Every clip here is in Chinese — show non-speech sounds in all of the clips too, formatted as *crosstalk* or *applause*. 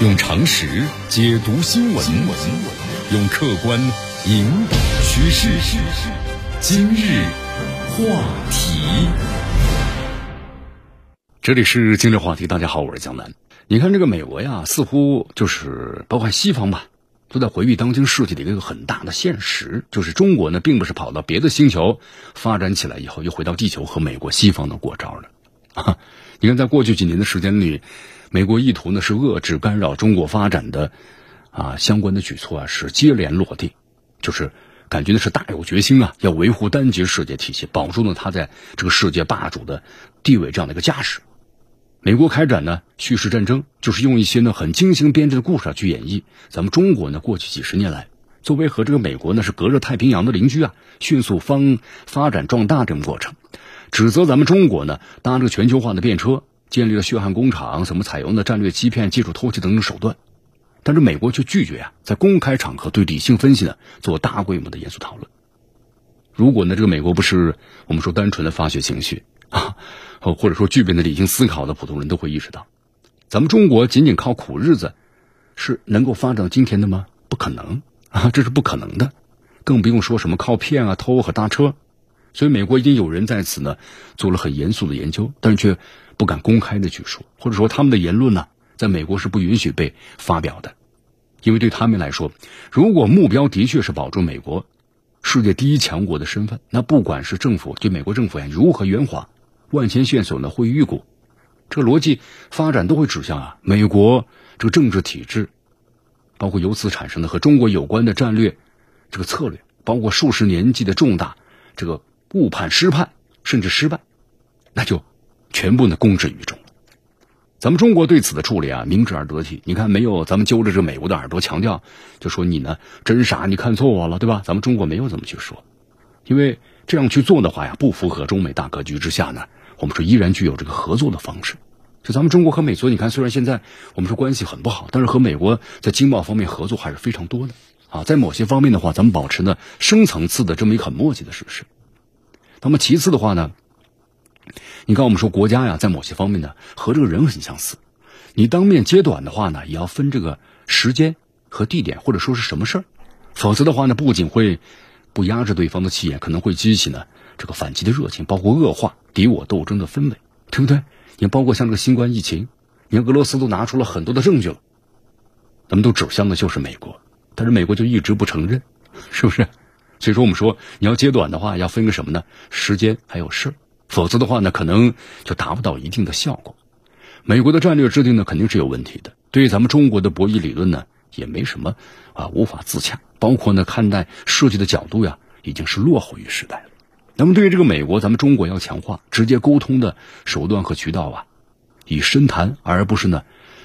用常识解读新闻，用客观引导趋势。今日话题，这里是今日话题。大家好，我是江南。你看这个美国呀，似乎就是包括西方吧，都在回避当今世界的一个很大的现实，就是中国呢，并不是跑到别的星球发展起来以后，又回到地球和美国西方的过招了啊。*laughs* 你看，在过去几年的时间里。美国意图呢是遏制干扰中国发展的，啊相关的举措啊是接连落地，就是感觉呢是大有决心啊，要维护单极世界体系，保住呢它在这个世界霸主的地位这样的一个架势。美国开展呢叙事战争，就是用一些呢很精心编织的故事去演绎咱们中国呢过去几十年来作为和这个美国呢是隔着太平洋的邻居啊，迅速方发展壮大这种过程，指责咱们中国呢搭这个全球化的便车。建立了血汗工厂，怎么采用的战略欺骗、技术偷窃等等手段，但是美国却拒绝啊，在公开场合对理性分析呢做大规模的严肃讨论。如果呢，这个美国不是我们说单纯的发泄情绪啊，或者说具备的理性思考的普通人都会意识到，咱们中国仅仅靠苦日子是能够发展到今天的吗？不可能啊，这是不可能的，更不用说什么靠骗啊、偷和搭车。所以，美国已经有人在此呢做了很严肃的研究，但是却。不敢公开的去说，或者说他们的言论呢，在美国是不允许被发表的，因为对他们来说，如果目标的确是保住美国世界第一强国的身份，那不管是政府就美国政府呀如何圆滑，万千线索呢会预估，这个逻辑发展都会指向啊美国这个政治体制，包括由此产生的和中国有关的战略这个策略，包括数十年计的重大这个误判失判甚至失败，那就。全部呢公之于众，咱们中国对此的处理啊，明智而得体。你看，没有咱们揪着这美国的耳朵强调，就说你呢真傻，你看错我了，对吧？咱们中国没有这么去说，因为这样去做的话呀，不符合中美大格局之下呢，我们说依然具有这个合作的方式。就咱们中国和美国，你看虽然现在我们说关系很不好，但是和美国在经贸方面合作还是非常多的啊。在某些方面的话，咱们保持呢深层次的这么一个很默契的事实。那么其次的话呢？你看，我们说国家呀，在某些方面呢，和这个人很相似。你当面揭短的话呢，也要分这个时间和地点，或者说是什么事儿。否则的话呢，不仅会不压制对方的气焰，可能会激起呢这个反击的热情，包括恶化敌我斗争的氛围，对不对？你包括像这个新冠疫情，你看俄罗斯都拿出了很多的证据了，咱们都指向的就是美国，但是美国就一直不承认，是不是？所以说，我们说你要揭短的话，要分个什么呢？时间还有事儿。否则的话呢，可能就达不到一定的效果。美国的战略制定呢，肯定是有问题的。对于咱们中国的博弈理论呢，也没什么啊，无法自洽。包括呢，看待世界的角度呀，已经是落后于时代了。那么，对于这个美国，咱们中国要强化直接沟通的手段和渠道啊，以深谈而不是呢，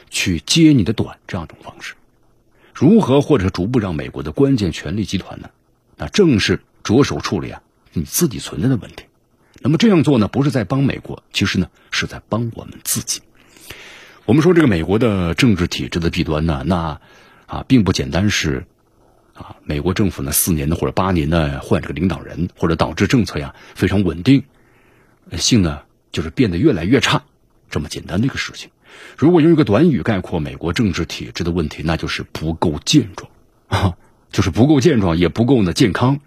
去揭你的短这样一种方式。如何或者逐步让美国的关键权力集团呢，那正是着手处理啊你自己存在的问题。那么这样做呢，不是在帮美国，其实呢是在帮我们自己。我们说这个美国的政治体制的弊端呢，那啊并不简单是啊美国政府呢四年的或者八年呢换这个领导人，或者导致政策呀非常稳定性呢就是变得越来越差这么简单的一个事情。如果用一个短语概括美国政治体制的问题，那就是不够健壮啊，*laughs* 就是不够健壮，也不够呢健康。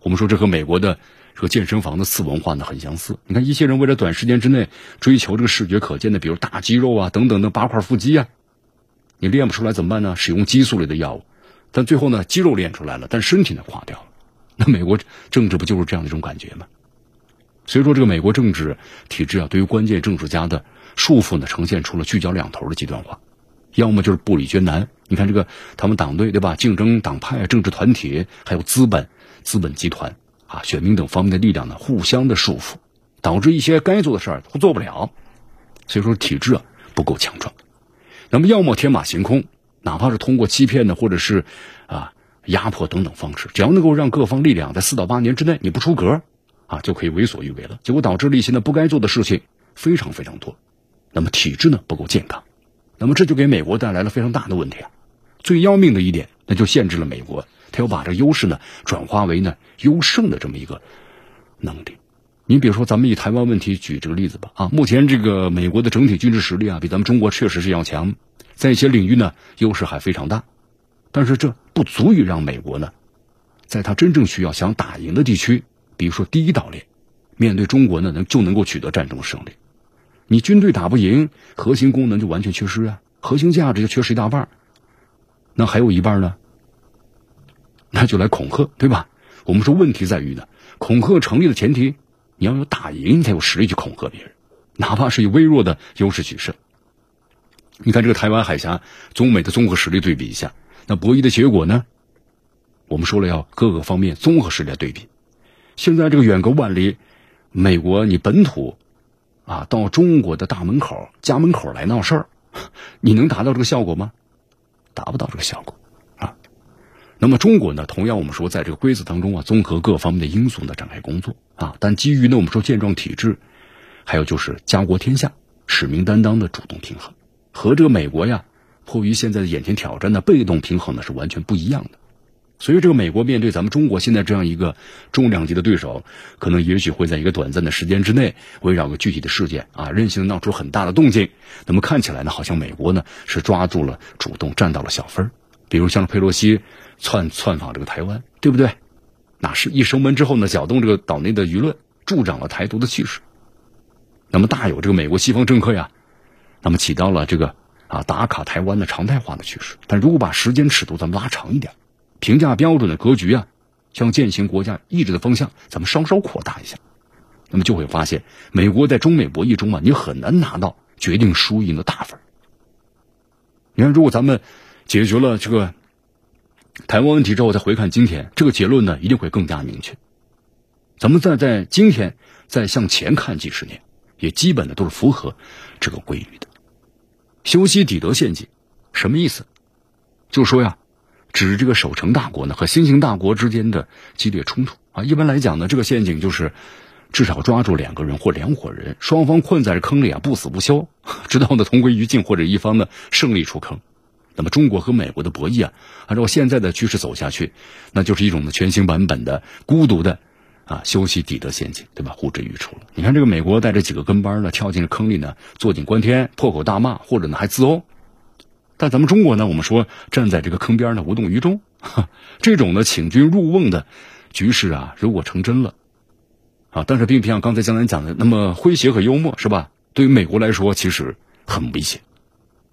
我们说这和美国的。和健身房的次文化呢很相似。你看，一些人为了短时间之内追求这个视觉可见的，比如大肌肉啊等等的八块腹肌啊，你练不出来怎么办呢？使用激素类的药物，但最后呢，肌肉练出来了，但身体呢垮掉了。那美国政治不就是这样的一种感觉吗？所以说，这个美国政治体制啊，对于关键政治家的束缚呢，呈现出了聚焦两头的极端化，要么就是步履艰难。你看这个他们党队对吧？竞争党派、政治团体，还有资本、资本集团。啊，选民等方面的力量呢，互相的束缚，导致一些该做的事儿都做不了，所以说体制啊不够强壮。那么，要么天马行空，哪怕是通过欺骗呢，或者是啊压迫等等方式，只要能够让各方力量在四到八年之内你不出格，啊就可以为所欲为了。结果导致了一些呢不该做的事情非常非常多。那么体制呢不够健康，那么这就给美国带来了非常大的问题啊。最要命的一点，那就限制了美国。他要把这优势呢转化为呢优胜的这么一个能力，你比如说，咱们以台湾问题举这个例子吧。啊，目前这个美国的整体军事实力啊，比咱们中国确实是要强，在一些领域呢，优势还非常大。但是这不足以让美国呢，在他真正需要想打赢的地区，比如说第一岛链，面对中国呢，能就能够取得战争胜利。你军队打不赢，核心功能就完全缺失啊，核心价值就缺失一大半。那还有一半呢，那就来恐吓，对吧？我们说问题在于呢，恐吓成立的前提。你要有打赢，你才有实力去恐吓别人，哪怕是以微弱的优势取胜。你看这个台湾海峡，中美的综合实力对比一下，那博弈的结果呢？我们说了要各个方面综合实力来对比。现在这个远隔万里，美国你本土啊，到中国的大门口、家门口来闹事儿，*laughs* 你能达到这个效果吗？达不到这个效果。那么中国呢？同样，我们说在这个规则当中啊，综合各方面的因素呢，展开工作啊。但基于呢，我们说健壮体制，还有就是家国天下、使命担当的主动平衡，和这个美国呀，迫于现在的眼前挑战的被动平衡呢，是完全不一样的。所以，这个美国面对咱们中国现在这样一个重量级的对手，可能也许会在一个短暂的时间之内，围绕个具体的事件啊，任性闹出很大的动静。那么看起来呢，好像美国呢是抓住了主动，占到了小分儿。比如像佩洛西。窜窜访这个台湾，对不对？那是一升温之后呢，搅动这个岛内的舆论，助长了台独的气势。那么大有这个美国西方政客呀，那么起到了这个啊打卡台湾的常态化的趋势。但如果把时间尺度咱们拉长一点，评价标准的格局啊，向践行国家意志的方向，咱们稍稍扩大一下，那么就会发现，美国在中美博弈中啊，你很难拿到决定输赢的大分。你看，如果咱们解决了这个。台湾问题之后再回看今天，这个结论呢一定会更加明确。咱们再在今天再向前看几十年，也基本的都是符合这个规律的。修昔底德陷阱什么意思？就说呀，指这个守成大国呢和新兴大国之间的激烈冲突啊。一般来讲呢，这个陷阱就是至少抓住两个人或两伙人，双方困在这坑里啊不死不休，*laughs* 直到呢同归于尽或者一方呢胜利出坑。那么中国和美国的博弈啊，按照现在的趋势走下去，那就是一种呢全新版本的孤独的啊修昔底德陷阱，对吧？呼之欲出了。你看这个美国带着几个跟班呢，跳进了坑里呢，坐井观天，破口大骂，或者呢还自殴。但咱们中国呢，我们说站在这个坑边呢，无动于衷。*laughs* 这种呢请君入瓮的局势啊，如果成真了啊，但是并不像刚才江南讲的那么诙谐和幽默，是吧？对于美国来说，其实很危险。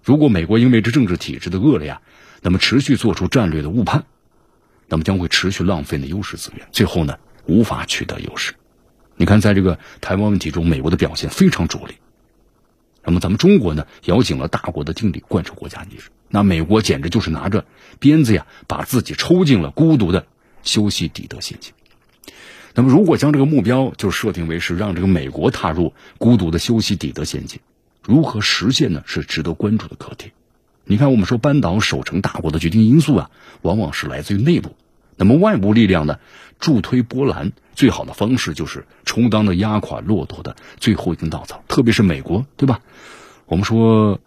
如果美国因为这政治体制的恶劣啊，那么持续做出战略的误判，那么将会持续浪费呢优势资源，最后呢无法取得优势。你看，在这个台湾问题中，美国的表现非常拙劣。那么咱们中国呢，咬紧了大国的定力，贯彻国家意志。那美国简直就是拿着鞭子呀，把自己抽进了孤独的修昔底德陷阱。那么，如果将这个目标就设定为是让这个美国踏入孤独的修昔底德陷阱。如何实现呢？是值得关注的课题。你看，我们说扳倒守成大国的决定因素啊，往往是来自于内部。那么外部力量呢，助推波兰，最好的方式就是充当的压垮骆驼的最后一根稻草。特别是美国，对吧？我们说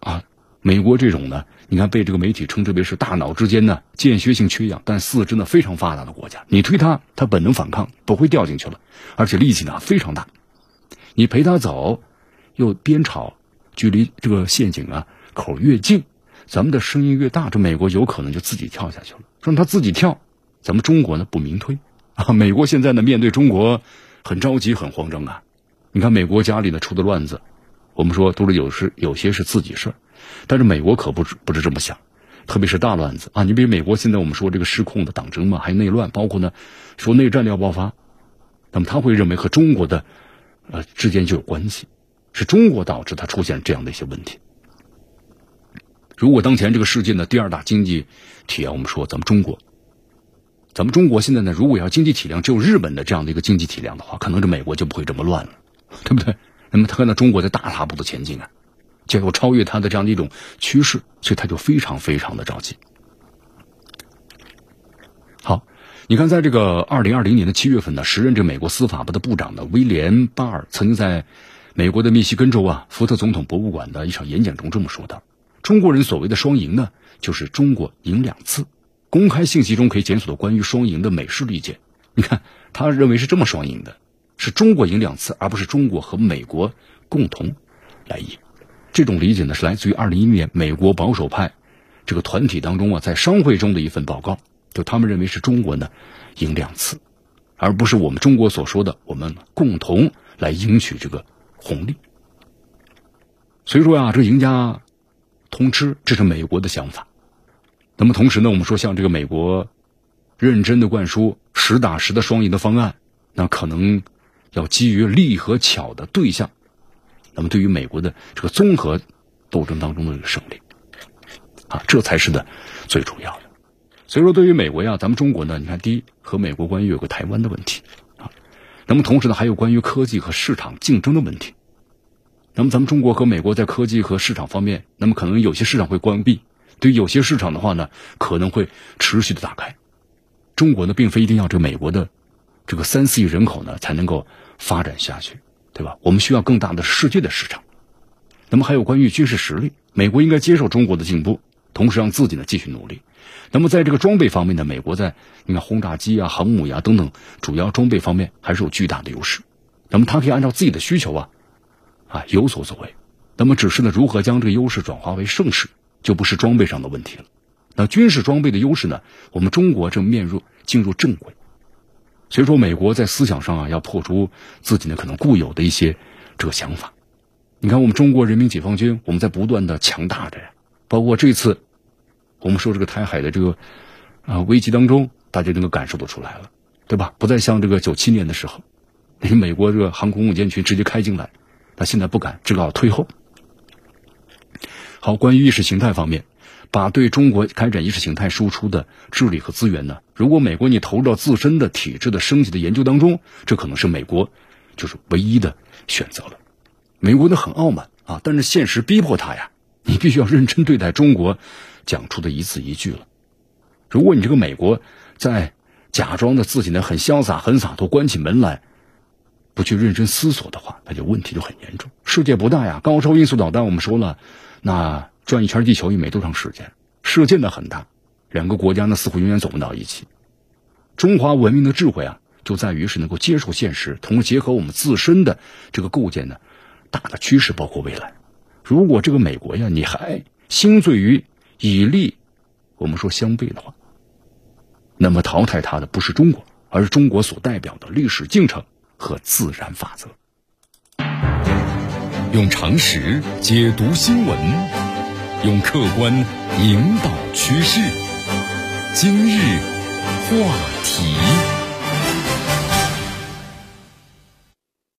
啊，美国这种呢，你看被这个媒体称之为是大脑之间呢间歇性缺氧，但四肢呢非常发达的国家，你推他，他本能反抗，不会掉进去了，而且力气呢非常大。你陪他走。又边吵，距离这个陷阱啊口越近，咱们的声音越大，这美国有可能就自己跳下去了。让他自己跳，咱们中国呢不明推 *laughs* 啊。美国现在呢面对中国很着急很慌张啊。你看美国家里呢出的乱子，我们说都是有时有些是自己事儿，但是美国可不不是这么想，特别是大乱子啊。你比如美国现在我们说这个失控的党争嘛，还有内乱，包括呢说内战要爆发，那么他会认为和中国的呃之间就有关系。是中国导致它出现这样的一些问题。如果当前这个世界的第二大经济体啊，我们说咱们中国，咱们中国现在呢，如果要经济体量只有日本的这样的一个经济体量的话，可能这美国就不会这么乱了，对不对？那么他看到中国在大踏步的前进啊，就有超越它的这样的一种趋势，所以他就非常非常的着急。好，你看，在这个二零二零年的七月份呢，时任这美国司法部的部长的威廉巴尔曾经在。美国的密西根州啊，福特总统博物馆的一场演讲中这么说的：“中国人所谓的双赢呢，就是中国赢两次。公开信息中可以检索到关于双赢的美式理解。你看，他认为是这么双赢的，是中国赢两次，而不是中国和美国共同来赢。这种理解呢，是来自于二零一一年美国保守派这个团体当中啊，在商会中的一份报告，就他们认为是中国呢赢两次，而不是我们中国所说的我们共同来赢取这个红利。所以说呀，这赢家通吃，这是美国的想法。那么同时呢，我们说像这个美国认真的灌输实打实的双赢的方案，那可能要基于利和巧的对象。那么对于美国的这个综合斗争当中的这个胜利，啊，这才是的最主要的。所以说，对于美国呀，咱们中国呢，你看，第一和美国关于有个台湾的问题，那么同时呢，还有关于科技和市场竞争的问题。那么咱们中国和美国在科技和市场方面，那么可能有些市场会关闭，对有些市场的话呢，可能会持续的打开。中国呢，并非一定要这个美国的这个三四亿人口呢才能够发展下去，对吧？我们需要更大的世界的市场。那么还有关于军事实力，美国应该接受中国的进步，同时让自己呢继续努力。那么在这个装备方面呢，美国在你看轰炸机啊、航母呀等等主要装备方面还是有巨大的优势。那么它可以按照自己的需求啊。啊，有所作为，那么只是呢，如何将这个优势转化为盛世，就不是装备上的问题了。那军事装备的优势呢，我们中国正面入进入正轨，所以说美国在思想上啊，要破除自己呢可能固有的一些这个想法。你看，我们中国人民解放军，我们在不断的强大着呀，包括这次我们说这个台海的这个啊危机当中，大家能够感受得出来了，对吧？不再像这个九七年的时候，那个美国这个航空母舰群直接开进来。他现在不敢，只好退后。好，关于意识形态方面，把对中国开展意识形态输出的智力和资源呢？如果美国你投入到自身的体制的升级的研究当中，这可能是美国就是唯一的选择了。美国呢很傲慢啊，但是现实逼迫他呀，你必须要认真对待中国讲出的一字一句了。如果你这个美国在假装的自己呢很潇洒、很洒脱，关起门来。不去认真思索的话，那就问题就很严重。世界不大呀，高超音速导弹我们说了，那转一圈地球也没多长时间。世界呢很大，两个国家呢似乎永远走不到一起。中华文明的智慧啊，就在于是能够接受现实，同时结合我们自身的这个构建呢，大的趋势包括未来。如果这个美国呀，你还心醉于以利我们说相悖的话，那么淘汰它的不是中国，而是中国所代表的历史进程。和自然法则，用常识解读新闻，用客观引导趋势。今日话题。